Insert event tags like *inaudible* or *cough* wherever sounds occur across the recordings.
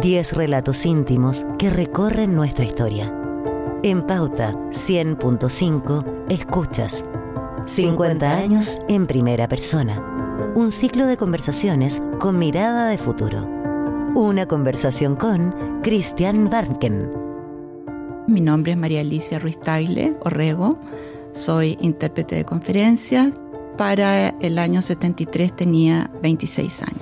10 relatos íntimos que recorren nuestra historia. En Pauta 100.5 escuchas 50 años en primera persona. Un ciclo de conversaciones con mirada de futuro. Una conversación con Cristian Barnken. Mi nombre es María Alicia Ruiz Tagle Orrego. Soy intérprete de conferencias. Para el año 73 tenía 26 años.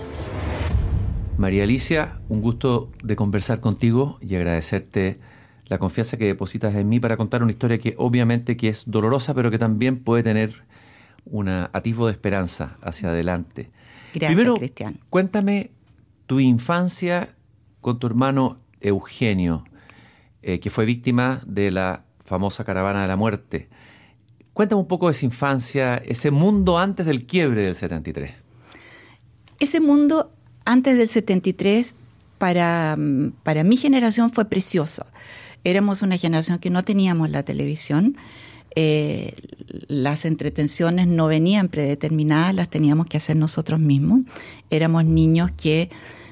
María Alicia, un gusto de conversar contigo y agradecerte la confianza que depositas en mí para contar una historia que obviamente que es dolorosa, pero que también puede tener un atisbo de esperanza hacia adelante. Gracias, Primero, Cristian. cuéntame tu infancia con tu hermano Eugenio, eh, que fue víctima de la famosa caravana de la muerte. Cuéntame un poco de esa infancia, ese mundo antes del quiebre del 73. Ese mundo antes del 73 para, mm, para mi generación fue precioso. Éramos una generación que no teníamos la televisión, eh, las entretenciones no venían predeterminadas, las teníamos que hacer nosotros mismos. Éramos niños que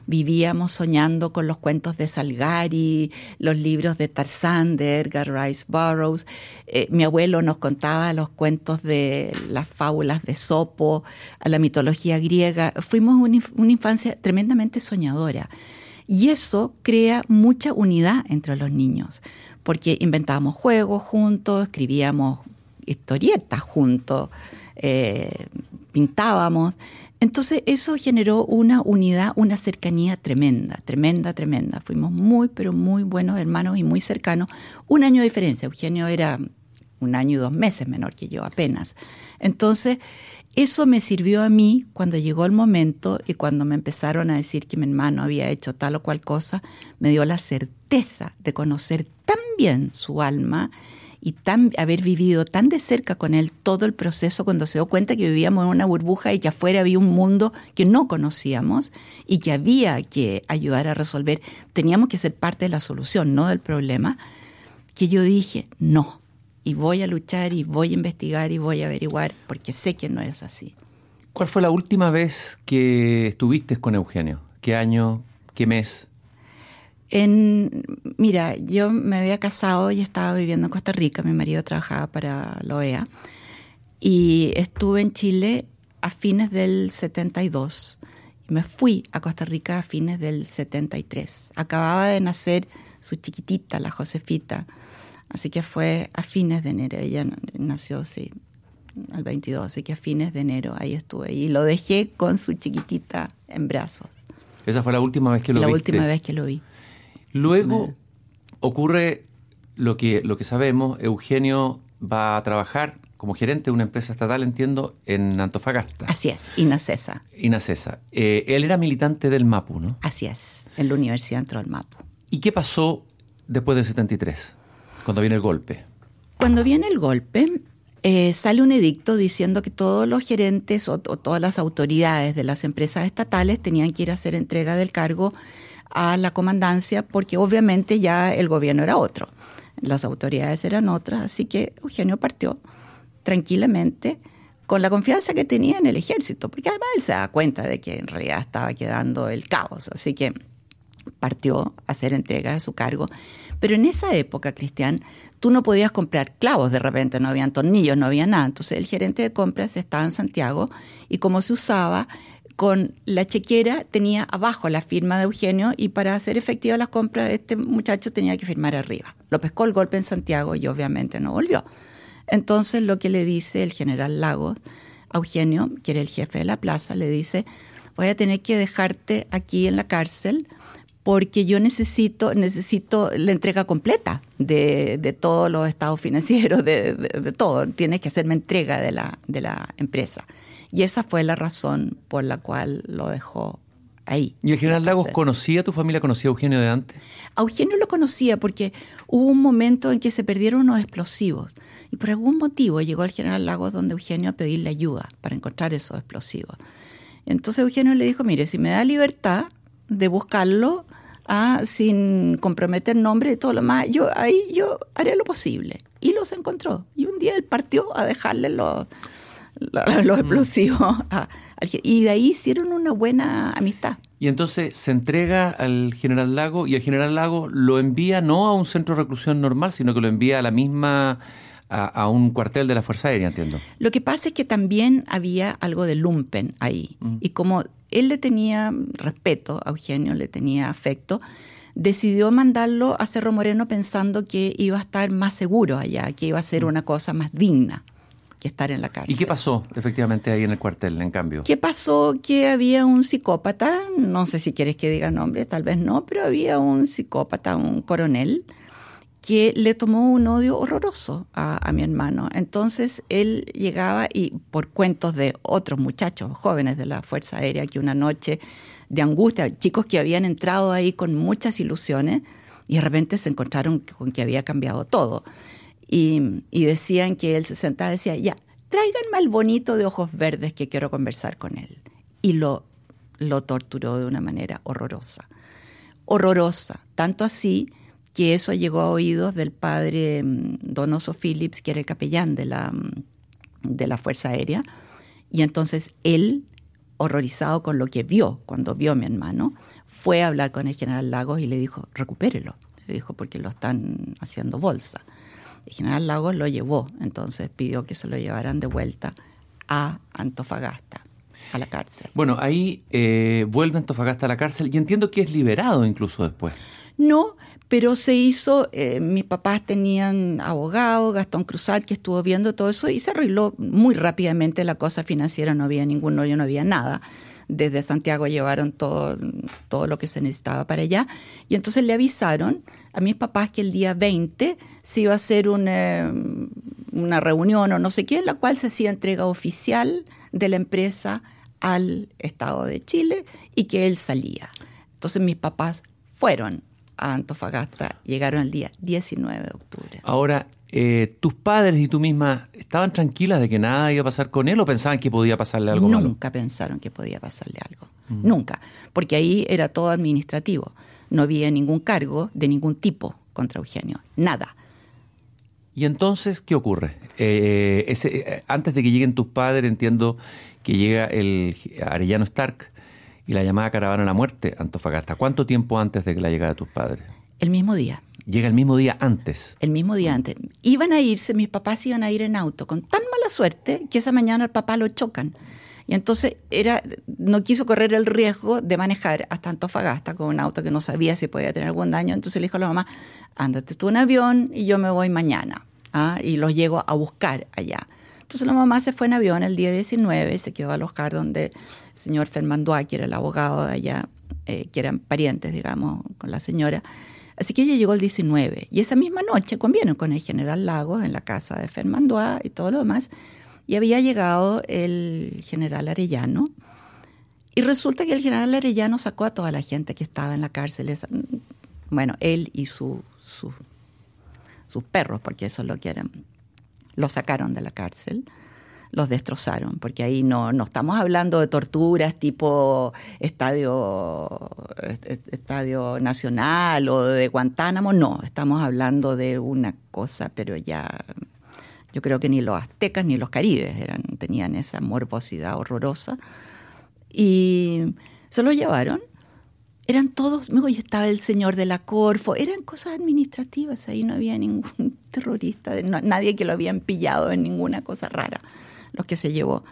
vivíamos soñando con los cuentos de Salgari, los libros de Tarzán, de Edgar Rice Burroughs. Eh, mi abuelo nos contaba los cuentos de las fábulas de Sopo, a la mitología griega. Fuimos una, inf- una infancia tremendamente soñadora. Y eso crea mucha unidad entre los niños, porque inventábamos juegos juntos, escribíamos historietas juntos, eh, pintábamos. Entonces eso generó una unidad, una cercanía tremenda, tremenda, tremenda. Fuimos muy, pero muy buenos hermanos y muy cercanos. Un año de diferencia. Eugenio era un año y dos meses menor que yo apenas. Entonces, eso me sirvió a mí cuando llegó el momento y cuando me empezaron a decir que mi hermano había hecho tal o cual cosa, me dio la certeza de conocer tan bien su alma y haber vivido tan de cerca con él todo el proceso cuando se dio cuenta que vivíamos en una burbuja y que afuera había un mundo que no conocíamos y que había que ayudar a resolver. Teníamos que ser parte de la solución, no del problema, que yo dije, no, y voy a luchar y voy a investigar y voy a averiguar porque sé que no es así. ¿Cuál fue la última vez que estuviste con Eugenio? ¿Qué año? ¿Qué mes? En, mira, yo me había casado y estaba viviendo en Costa Rica, mi marido trabajaba para la OEA y estuve en Chile a fines del 72 y me fui a Costa Rica a fines del 73. Acababa de nacer su chiquitita, la Josefita, así que fue a fines de enero, ella nació, sí, al 22, así que a fines de enero ahí estuve y lo dejé con su chiquitita en brazos. Esa fue la última vez que lo la viste. última vez que lo vi. Luego ocurre lo que, lo que sabemos, Eugenio va a trabajar como gerente de una empresa estatal, entiendo, en Antofagasta, Así es, Inacesa. Inacesa. Eh, él era militante del MAPU, ¿no? Así es, en la Universidad entró el MAPU. ¿Y qué pasó después del 73, cuando viene el golpe? Cuando viene el golpe, eh, sale un edicto diciendo que todos los gerentes o, o todas las autoridades de las empresas estatales tenían que ir a hacer entrega del cargo a la comandancia porque obviamente ya el gobierno era otro, las autoridades eran otras, así que Eugenio partió tranquilamente con la confianza que tenía en el ejército, porque además él se da cuenta de que en realidad estaba quedando el caos, así que partió a hacer entrega de su cargo. Pero en esa época, Cristian, tú no podías comprar clavos de repente, no habían tornillos, no había nada. Entonces el gerente de compras estaba en Santiago y como se usaba, con la chequera tenía abajo la firma de Eugenio y para hacer efectivas las compras este muchacho tenía que firmar arriba. Lo pescó el golpe en Santiago y obviamente no volvió. Entonces lo que le dice el general Lagos a Eugenio, que era el jefe de la plaza, le dice, voy a tener que dejarte aquí en la cárcel porque yo necesito, necesito la entrega completa de, de todos los estados financieros, de, de, de, todo. Tienes que hacerme entrega de la, de la empresa. Y esa fue la razón por la cual lo dejó ahí. ¿Y el general Lagos conocía, tu familia conocía a Eugenio de antes? A Eugenio lo conocía porque hubo un momento en que se perdieron unos explosivos. Y por algún motivo llegó el general Lagos donde Eugenio a pedirle ayuda para encontrar esos explosivos. Entonces Eugenio le dijo, mire, si me da libertad de buscarlo ah, sin comprometer nombre y todo lo más, yo ahí yo haré lo posible. Y los encontró. Y un día él partió a dejarle los, los, los explosivos. A, y de ahí hicieron una buena amistad. Y entonces se entrega al general Lago y el general Lago lo envía no a un centro de reclusión normal, sino que lo envía a la misma, a, un cuartel de la Fuerza Aérea, entiendo. Lo que pasa es que también había algo de lumpen ahí. Mm. Y como él le tenía respeto a Eugenio, le tenía afecto, decidió mandarlo a Cerro Moreno pensando que iba a estar más seguro allá, que iba a ser mm. una cosa más digna que estar en la cárcel. ¿Y qué pasó efectivamente ahí en el cuartel, en cambio? ¿Qué pasó? Que había un psicópata, no sé si quieres que diga nombre, tal vez no, pero había un psicópata, un coronel, que le tomó un odio horroroso a, mi hermano. Entonces él llegaba y por cuentos de otros muchachos jóvenes de la Fuerza Aérea que una noche de angustia, chicos que habían entrado ahí con muchas ilusiones y de repente se encontraron con que había cambiado todo. Y, decían que él se sentaba y decía, ya, tráiganme al bonito de ojos verdes que quiero conversar con él. Y lo, lo torturó de una manera horrorosa. Horrorosa. Tanto así que eso llegó a oídos del padre mm, Donoso Phillips, que era el capellán de la, mm, de la Fuerza Aérea. Y entonces él, horrorizado con lo que vio cuando vio a mi hermano, fue a hablar con el general Lagos y le dijo, recupérelo. Le dijo, porque lo están haciendo bolsa. El general Lagos lo llevó, entonces pidió que se lo llevaran de vuelta a Antofagasta, a la cárcel. Bueno, ahí eh, vuelve Antofagasta a la cárcel y entiendo que es liberado incluso después. No, pero se hizo, eh, mis papás tenían abogado, Gastón Cruzat, que estuvo viendo todo eso y se arregló muy rápidamente la cosa financiera, no había ningún hoyo, no había nada. Desde Santiago llevaron todo, todo lo que se necesitaba para allá. Y entonces le avisaron a mis papás que el día 20 se iba a hacer una, una reunión o no sé qué, en la cual se hacía entrega oficial de la empresa al Estado de Chile y que él salía. Entonces mis papás fueron a Antofagasta llegaron el día 19 de octubre. Ahora, eh, ¿tus padres y tú misma estaban tranquilas de que nada iba a pasar con él o pensaban que podía pasarle algo Nunca pensaron que podía pasarle algo. Mm. Nunca. Porque ahí era todo administrativo. No había ningún cargo de ningún tipo contra Eugenio. Nada. ¿Y entonces qué ocurre? Eh, ese, antes de que lleguen tus padres, entiendo que llega el Arellano Stark y la llamada caravana a la muerte, Antofagasta. ¿Cuánto tiempo antes de que la llegada de tus padres? El mismo día. Llega el mismo día antes. El mismo día antes. Iban a irse, mis papás iban a ir en auto, con tan mala suerte que esa mañana el papá lo chocan. Y entonces era, no quiso correr el riesgo de manejar hasta Antofagasta con un auto que no sabía si podía tener algún daño. Entonces le dijo a la mamá, ándate tú en avión y yo me voy mañana. ¿ah? Y los llego a buscar allá. Entonces la mamá se fue en avión el día 19 y se quedó a alojar donde el señor Fermandoa, que era el abogado de allá, eh, que eran parientes, digamos, con la señora. Así que ella llegó el 19 y esa misma noche convino con el general Lagos en la casa de Fermandoa y todo lo demás. Y había llegado el general Arellano. Y resulta que el general Arellano sacó a toda la gente que estaba en la cárcel. Bueno, él y su, sus perros, porque eso es lo que eran los sacaron de la cárcel, los destrozaron, porque ahí no, no estamos hablando de torturas tipo estadio, estadio nacional o de Guantánamo, no, estamos hablando de una cosa, pero ya yo creo que ni los aztecas ni los caribes eran, tenían esa morbosidad horrorosa. Y se lo llevaron eran todos, luego estaba el señor de la Corfo, eran cosas administrativas, ahí no había ningún *laughs* terrorista, nadie que lo habían pillado en ninguna cosa rara, los que se llevó.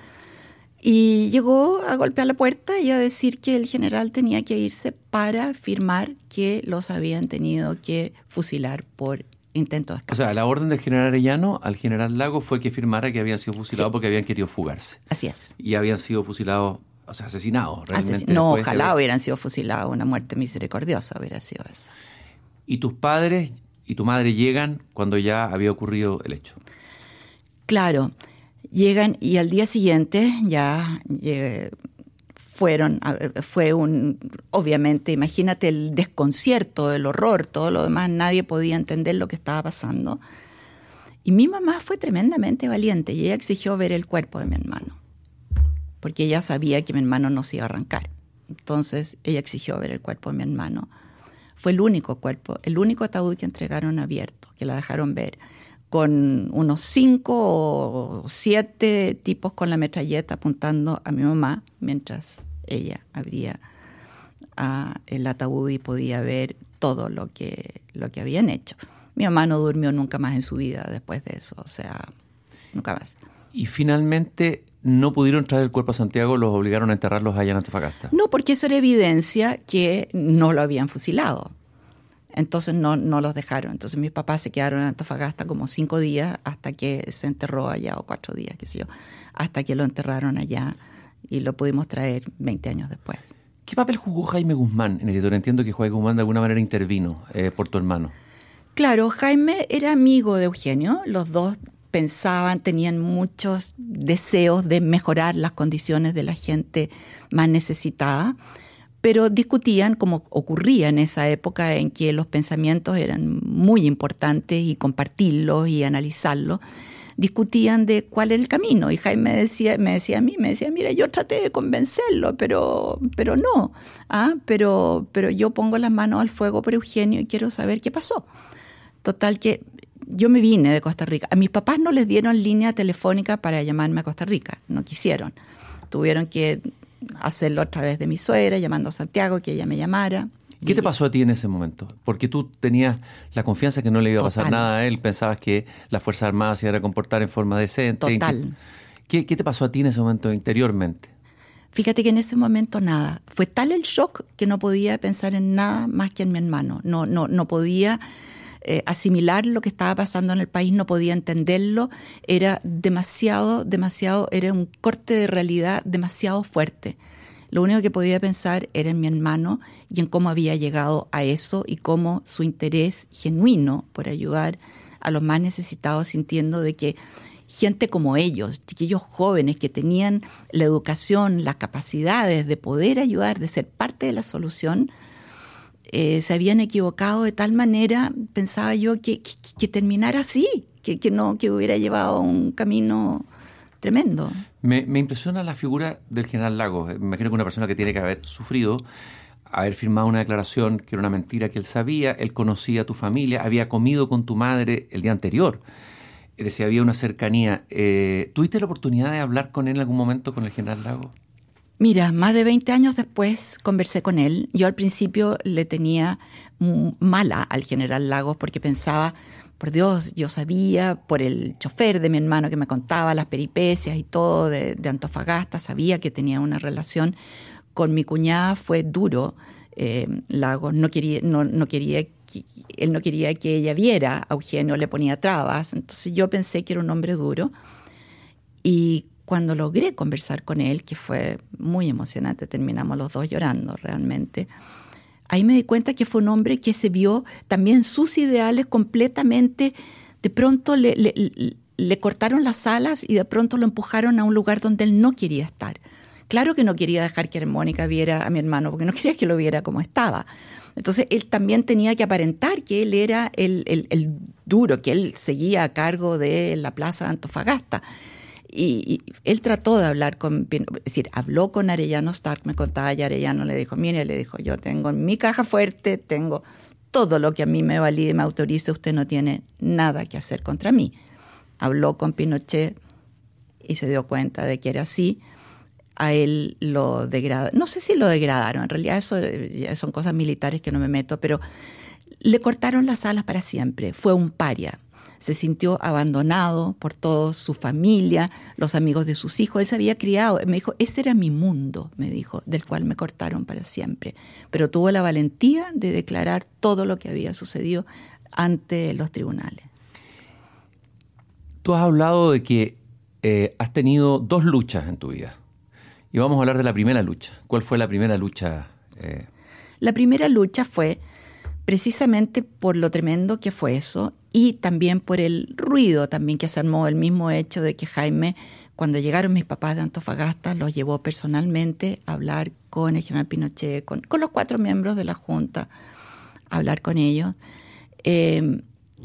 Y llegó a golpear la puerta y a decir que el general tenía que irse para firmar que los habían tenido que fusilar por intento de escape. O sea, la orden del general Arellano al general Lago fue que firmara que habían sido fusilados porque habían querido fugarse. Así es. Y habían sido fusilados o sea, asesinados realmente. no, ojalá hubieran sido fusilados, una muerte misericordiosa hubiera sido eso. ¿Y tus padres y tu madre llegan cuando ya había ocurrido el hecho? Claro, llegan y al día siguiente ya fueron, fue un, obviamente, imagínate el desconcierto, el horror, todo lo demás, nadie podía entender lo que estaba pasando. Y mi mamá fue tremendamente valiente y ella exigió ver el cuerpo de mi hermano porque ella sabía que mi hermano no se iba a arrancar. Entonces ella exigió ver el cuerpo de mi hermano. Fue el único cuerpo, el único ataúd que entregaron abierto, que la dejaron ver, con unos cinco o siete tipos con la metralleta apuntando a mi mamá mientras ella abría el ataúd y podía ver todo lo que, lo que habían hecho. Mi mamá no durmió nunca más en su vida después de eso, o sea, nunca más. Y finalmente no pudieron traer el cuerpo a Santiago, los obligaron a enterrarlos allá en Antofagasta. No, porque eso era evidencia que no lo habían fusilado. Entonces no, no los dejaron. Entonces mis papás se quedaron en Antofagasta como cinco días hasta que se enterró allá, o cuatro días, qué sé yo, hasta que lo enterraron allá y lo pudimos traer 20 años después. ¿Qué papel jugó Jaime Guzmán en el Entiendo que Jaime Guzmán de alguna manera intervino eh, por tu hermano. Claro, Jaime era amigo de Eugenio, los dos pensaban, tenían muchos deseos de mejorar las condiciones de la gente más necesitada, pero discutían, como ocurría en esa época en que los pensamientos eran muy importantes y compartirlos y analizarlos, discutían de cuál era el camino. Y Jaime decía, me decía a mí, me decía, mira, yo traté de convencerlo, pero, pero no. ¿ah? Pero, pero yo pongo las manos al fuego por Eugenio y quiero saber qué pasó. Total que yo me vine de Costa Rica. A mis papás no les dieron línea telefónica para llamarme a Costa Rica, no quisieron. Tuvieron que hacerlo a través de mi suegra, llamando a Santiago, que ella me llamara. ¿Qué te pasó a ti en ese momento? Porque tú tenías la confianza que no le iba a pasar nada a él, pensabas que las Fuerzas Armadas se iban a comportar en forma decente. Total. ¿Qué, ¿Qué te pasó a ti en ese momento interiormente? Fíjate que en ese momento nada. Fue tal el shock que no podía pensar en nada más que en mi hermano. No, no, no podía eh, asimilar lo que estaba pasando en el país, no podía entenderlo, era demasiado, demasiado, era un corte de realidad demasiado fuerte. Lo único que podía pensar era en mi hermano y en cómo había llegado a eso y cómo su interés genuino por ayudar a los más necesitados, sintiendo de que gente como ellos, chiquillos jóvenes que tenían la educación, las capacidades de poder ayudar, de ser parte de la solución, eh, se habían equivocado de tal manera, pensaba yo, que, que, terminara así, que, que, no, que hubiera llevado un camino tremendo. Me, me, impresiona la figura del general Lagos. Me imagino que una persona que tiene que haber sufrido, haber firmado una declaración que era una mentira que él sabía, él conocía a tu familia, había comido con tu madre el día anterior. Es decir, había una cercanía. Eh, ¿Tuviste la oportunidad de hablar con él en algún momento, con el general Lagos? Mira, más de 20 años después conversé con él. Yo al principio le tenía mala al general Lagos porque pensaba, por Dios, yo sabía por el chofer de mi hermano que me contaba las peripecias y todo de, Antofagasta, sabía que tenía una relación. Con mi cuñada fue duro. Eh, Lagos no quería, no, quería él no quería que ella viera a Eugenio, le ponía trabas. Entonces yo pensé que era un hombre duro. Y cuando logré conversar con él, que fue muy emocionante, terminamos los dos llorando realmente, ahí me di cuenta que fue un hombre que se vio también sus ideales completamente, de pronto le, le, cortaron las alas y de pronto lo empujaron a un lugar donde él no quería estar. Claro que no quería dejar que Mónica viera a mi hermano, porque no quería que lo viera como estaba. Entonces él también tenía que aparentar que él era el, el, el duro, que él seguía a cargo de la plaza Antofagasta. Y, él trató de hablar con, es decir, habló con Arellano Stark, me contaba y Arellano le dijo, mire, le dijo, yo tengo en mi caja fuerte, tengo todo lo que a mí me valide y me autorice, usted no tiene nada que hacer contra mí. Habló con Pinochet y se dio cuenta de que era así. A él lo degradaron, no sé si lo degradaron, en realidad eso son cosas militares que no me meto, pero le cortaron las alas para siempre, fue un paria se sintió abandonado por toda su familia, los amigos de sus hijos. Él se había criado. Me dijo, ese era mi mundo, me dijo, del cual me cortaron para siempre. Pero tuvo la valentía de declarar todo lo que había sucedido ante los tribunales. Tú has hablado de que eh, has tenido dos luchas en tu vida. Y vamos a hablar de la primera lucha. ¿Cuál fue la primera lucha? Eh? La primera lucha fue precisamente por lo tremendo que fue eso y también por el ruido también que se armó, el mismo hecho de que Jaime, cuando llegaron mis papás de Antofagasta, los llevó personalmente a hablar con el general Pinochet, con, los cuatro miembros de la Junta, a hablar con ellos. Em,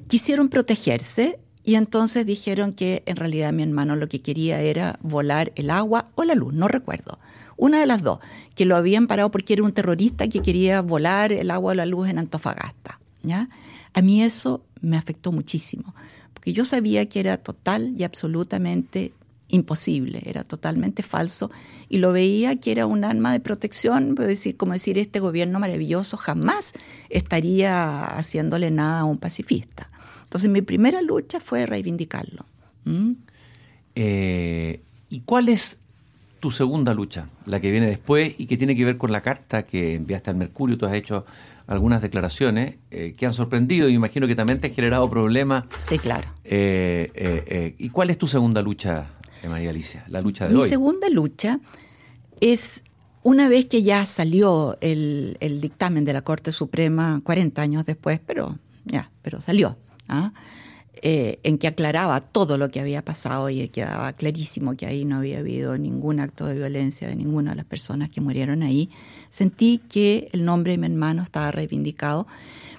quisieron protegerse y entonces dijeron que en realidad mi hermano lo que quería era volar el agua o la luz, no recuerdo. Una de las dos, que lo habían parado porque era un terrorista que quería volar el agua o la luz en Antofagasta. ¿ya? A mí eso me afectó muchísimo, porque yo sabía que era total y absolutamente imposible, era totalmente falso y lo veía que era un arma de protección, decir, como decir, este gobierno maravilloso jamás estaría haciéndole nada a un pacifista. Entonces mi primera lucha fue reivindicarlo. ¿Mm? Eh, ¿Y cuál es tu segunda lucha, la que viene después y que tiene que ver con la carta que enviaste al Mercurio? Tú has hecho algunas declaraciones eh, que han sorprendido y imagino que también te han generado problemas. Sí, claro. Eh, ¿Y cuál es tu segunda lucha, María Alicia? La lucha de hoy. Mi segunda lucha es una vez que ya salió el, el, dictamen de la Corte Suprema, 40 años después, pero ya, pero salió. ¿ah? Eh, en que aclaraba todo lo que había pasado y quedaba clarísimo que ahí no había habido ningún acto de violencia de ninguna de las personas que murieron ahí, sentí que el nombre de mi hermano estaba reivindicado,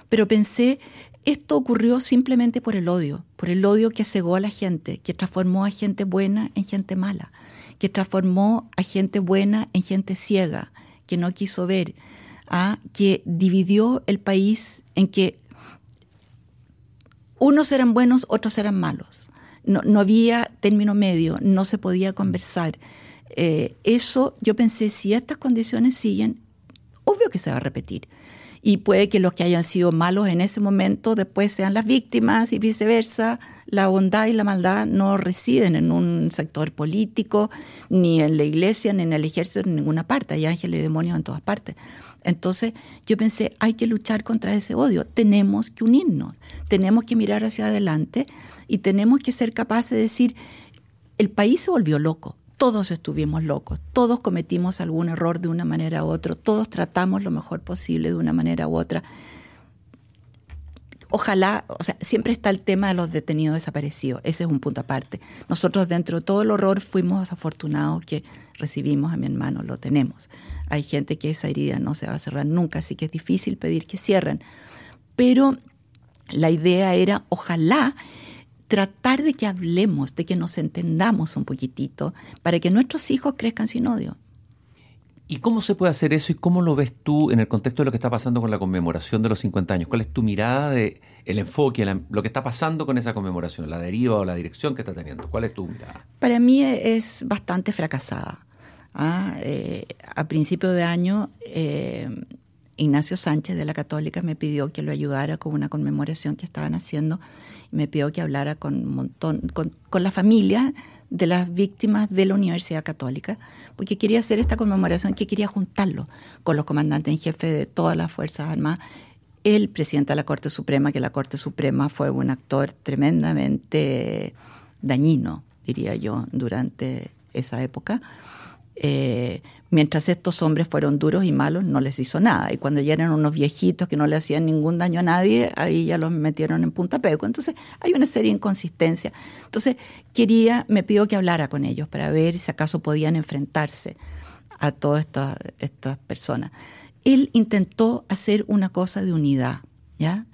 pero pensé, esto ocurrió simplemente por el odio, por el odio que cegó a la gente, que transformó a gente buena en gente mala, que transformó a gente buena en gente ciega, que no quiso ver, ¿ah? que dividió el país en que unos eran buenos, otros eran malos. No, había término medio, no se podía conversar. Eh, eso yo pensé, si estas condiciones siguen, obvio que se va a repetir. Y puede que los que hayan sido malos en ese momento después sean las víctimas y viceversa. La bondad y la maldad no residen en un sector político, ni en la iglesia, ni en el ejército, en ninguna parte. Hay ángeles y demonios en todas partes. Entonces yo pensé, hay que luchar contra ese odio, tenemos que unirnos, tenemos que mirar hacia adelante y tenemos que ser capaces de decir, el país se volvió loco, todos estuvimos locos, todos cometimos algún error de una manera u otra, todos tratamos lo mejor posible de una manera u otra ojalá, o sea, siempre está el tema de los detenidos desaparecidos, ese es un punto aparte. Nosotros dentro de todo el horror fuimos afortunados que recibimos a mi hermano, lo tenemos. Hay gente que esa herida no se va a cerrar nunca, así que es difícil pedir que cierren. Pero la idea era, ojalá, tratar de que hablemos, de que nos entendamos un poquitito, para que nuestros hijos crezcan sin odio. ¿Y cómo se puede hacer eso y cómo lo ves tú en el contexto de lo que está pasando con la conmemoración de los 50 años? ¿Cuál es tu mirada de el enfoque, lo que está pasando con esa conmemoración, la deriva o la dirección que está teniendo? ¿Cuál es tu mirada? Para mí es bastante fracasada. ¿ah? Eh, a principio de año, eh, Ignacio Sánchez de la Católica me pidió que lo ayudara con una conmemoración que estaban haciendo. Me pidió que hablara con un montón, con, con la familia de las víctimas de la Universidad Católica, porque quería hacer esta conmemoración, que quería juntarlo con los comandantes en jefe de todas las Fuerzas Armadas, el presidente de la Corte Suprema, que la Corte Suprema fue un actor tremendamente dañino, diría yo, durante esa época. Eh, Mientras estos hombres fueron duros y malos, no les hizo nada. Y cuando ya eran unos viejitos que no le hacían ningún daño a nadie, ahí ya los metieron en punta peco. Entonces hay una serie de inconsistencias. Entonces quería, me pidió que hablara con ellos para ver si acaso podían enfrentarse a todas estas, estas personas. Él intentó hacer una cosa de unidad, ¿ya?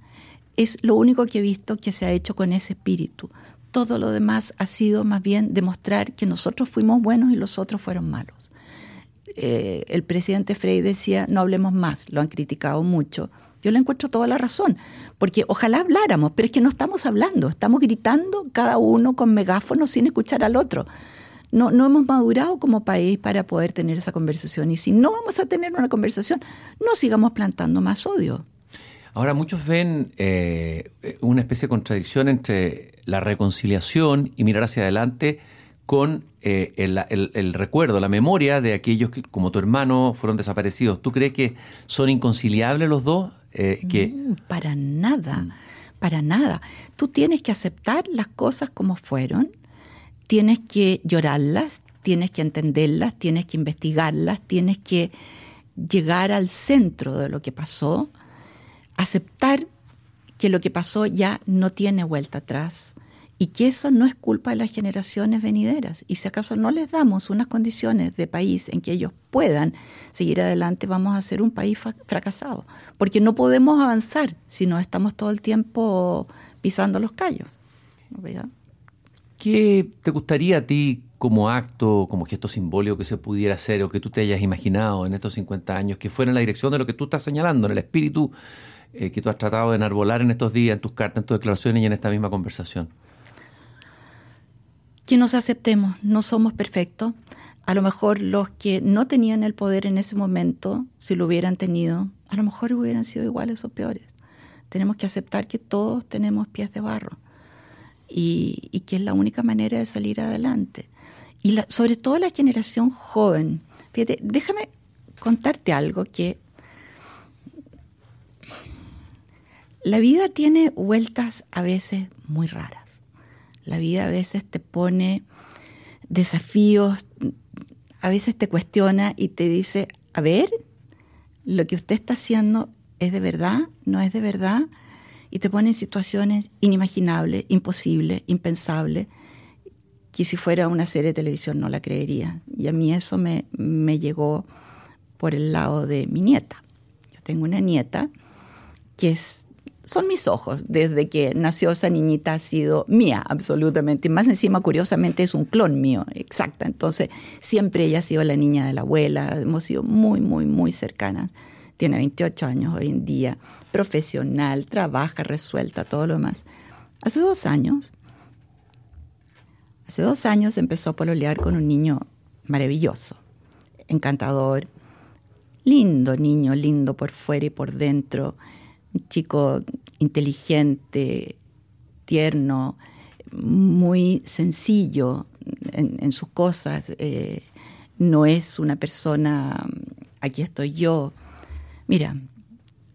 Es lo único que he visto que se ha hecho con ese espíritu. Todo lo demás ha sido más bien demostrar que nosotros fuimos buenos y los otros fueron malos. Eh, el presidente Frey decía, no hablemos más, lo han criticado mucho. Yo le encuentro toda la razón, porque ojalá habláramos, pero es que no estamos hablando, estamos gritando cada uno con megáfono sin escuchar al otro. No, no hemos madurado como país para poder tener esa conversación y si no vamos a tener una conversación, no sigamos plantando más odio. Ahora muchos ven eh, una especie de contradicción entre la reconciliación y mirar hacia adelante con eh, el, recuerdo, la memoria de aquellos que, como tu hermano, fueron desaparecidos. ¿Tú crees que son inconciliables los dos? Eh, que... para nada, mm. para nada. Tú tienes que aceptar las cosas como fueron, tienes que llorarlas, tienes que entenderlas, tienes que investigarlas, tienes que llegar al centro de lo que pasó, aceptar que lo que pasó ya no tiene vuelta atrás y que eso no es culpa de las generaciones venideras. Y si acaso no les damos unas condiciones de país en que ellos puedan seguir adelante, vamos a ser un país fracasado. Porque no podemos avanzar si no estamos todo el tiempo pisando los callos. ¿Qué te gustaría a ti como acto, como gesto simbólico que se pudiera hacer o que tú te hayas imaginado en estos 50 años, que fuera en la dirección de lo que tú estás señalando, en el espíritu eh, que tú has tratado de enarbolar en estos días, en tus cartas, en tus declaraciones y en esta misma conversación? que nos aceptemos, no somos perfectos. A lo mejor los que no tenían el poder en ese momento, si lo hubieran tenido, a lo mejor hubieran sido iguales o peores. Tenemos que aceptar que todos tenemos pies de barro y, que es la única manera de salir adelante. Y sobre todo la generación joven. Fíjate, déjame contarte algo que la vida tiene vueltas a veces muy raras. La vida a veces te pone desafíos, a veces te cuestiona y te dice, a ver, lo que usted está haciendo es de verdad, no es de verdad, y te pone en situaciones inimaginables, imposibles, impensables, que si fuera una serie de televisión no la creería. Y a mí eso me, me llegó por el lado de mi nieta. Yo tengo una nieta que es son mis ojos. Desde que nació esa niñita ha sido mía, absolutamente. Más encima, curiosamente, es un clon mío, exacta. Entonces, siempre ella ha sido la niña de la abuela. Hemos sido muy, muy, muy cercanas. Tiene 28 años hoy en día, profesional, trabaja, resuelta, todo lo demás. Hace dos años, hace dos años empezó a pololear con un niño maravilloso, encantador, lindo niño, lindo por fuera y por dentro chico inteligente, tierno, muy sencillo en, sus cosas. Eh, no es una persona, aquí estoy yo. Mira,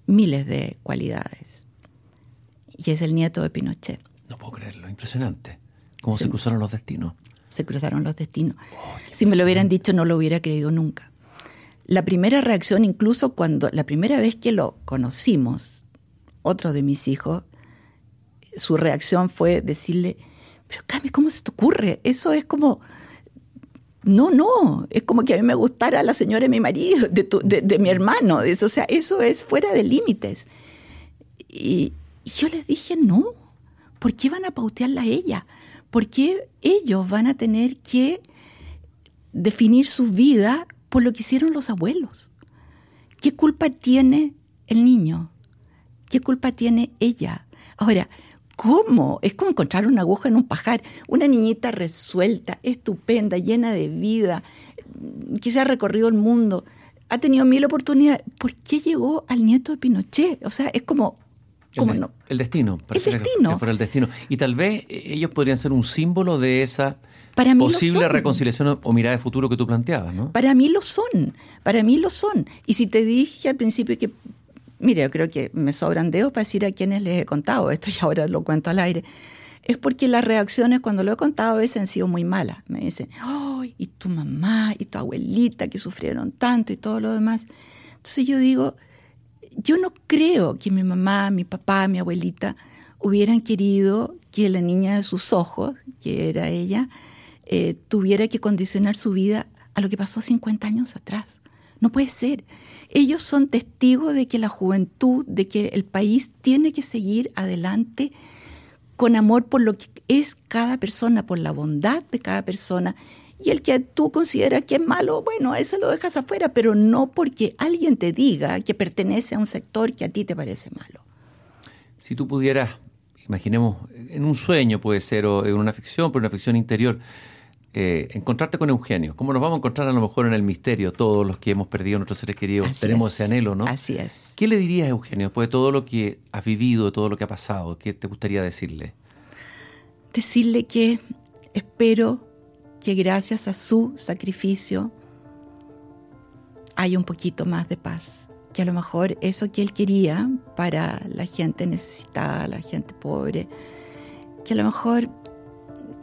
miles de cualidades. Y es el nieto de Pinochet. No puedo creerlo, impresionante. ¿Cómo se, cruzaron los destinos? Se cruzaron los destinos. Oh, si me lo hubieran dicho, no lo hubiera creído nunca. La primera reacción, incluso cuando la primera vez que lo conocimos, otro de mis hijos, su reacción fue decirle, pero Cami, ¿cómo se te ocurre? Eso es como, no, no, es como que a mí me gustara la señora de mi marido, de, mi hermano, eso, o sea, eso es fuera de límites. Y, yo les dije, no, ¿por qué van a pautearla a ella? ¿Por qué ellos van a tener que definir su vida por lo que hicieron los abuelos? ¿Qué culpa tiene el niño? ¿Qué culpa tiene ella? Ahora, ¿cómo? Es como encontrar una aguja en un pajar. Una niñita resuelta, estupenda, llena de vida, que se ha recorrido el mundo, ha tenido mil oportunidades. ¿Por qué llegó al nieto de Pinochet? O sea, es como... el, no? el destino. El destino. el destino. Y tal vez ellos podrían ser un símbolo de esa posible reconciliación o mirada de futuro que tú planteabas, ¿no? Para mí lo son, para mí lo son. Y si te dije al principio que Mire, yo creo que me sobran dedos para decir a quienes les he contado esto y ahora lo cuento al aire. Es porque las reacciones cuando lo he contado a veces han sido muy malas. Me dicen, ¡ay! y tu mamá y tu abuelita que sufrieron tanto y todo lo demás. Entonces yo digo, yo no creo que mi mamá, mi papá, mi abuelita hubieran querido que la niña de sus ojos, que era ella, eh, tuviera que condicionar su vida a lo que pasó 50 años atrás. No puede ser. Ellos son testigos de que la juventud, de que el país tiene que seguir adelante con amor por lo que es cada persona, por la bondad de cada persona. Y el que tú consideras que es malo, bueno, a ese lo dejas afuera, pero no porque alguien te diga que pertenece a un sector que a ti te parece malo. Si tú pudieras, imaginemos, en un sueño puede ser, o en una ficción, pero una ficción interior, eh, encontrarte con Eugenio. ¿Cómo nos vamos a encontrar a lo mejor en el misterio, todos los que hemos perdido a nuestros seres queridos? tenemos ese anhelo, ¿no? Así es. ¿Qué le dirías a Eugenio después de todo lo que has vivido, de todo lo que ha pasado? ¿Qué te gustaría decirle? Decirle que espero que gracias a su sacrificio hay un poquito más de paz. Que a lo mejor eso que él quería para la gente necesitada, la gente pobre, que a lo mejor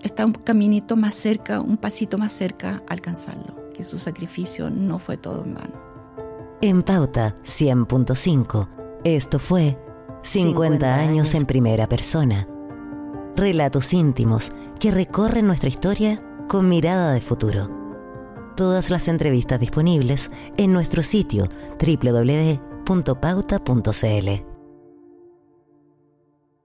está un caminito más cerca, un pasito más cerca a alcanzarlo, que su sacrificio no fue todo en vano. En Pauta 100.5, esto fue 50, años en primera persona. Relatos íntimos que recorren nuestra historia con mirada de futuro. Todas las entrevistas disponibles en nuestro sitio www.pauta.cl.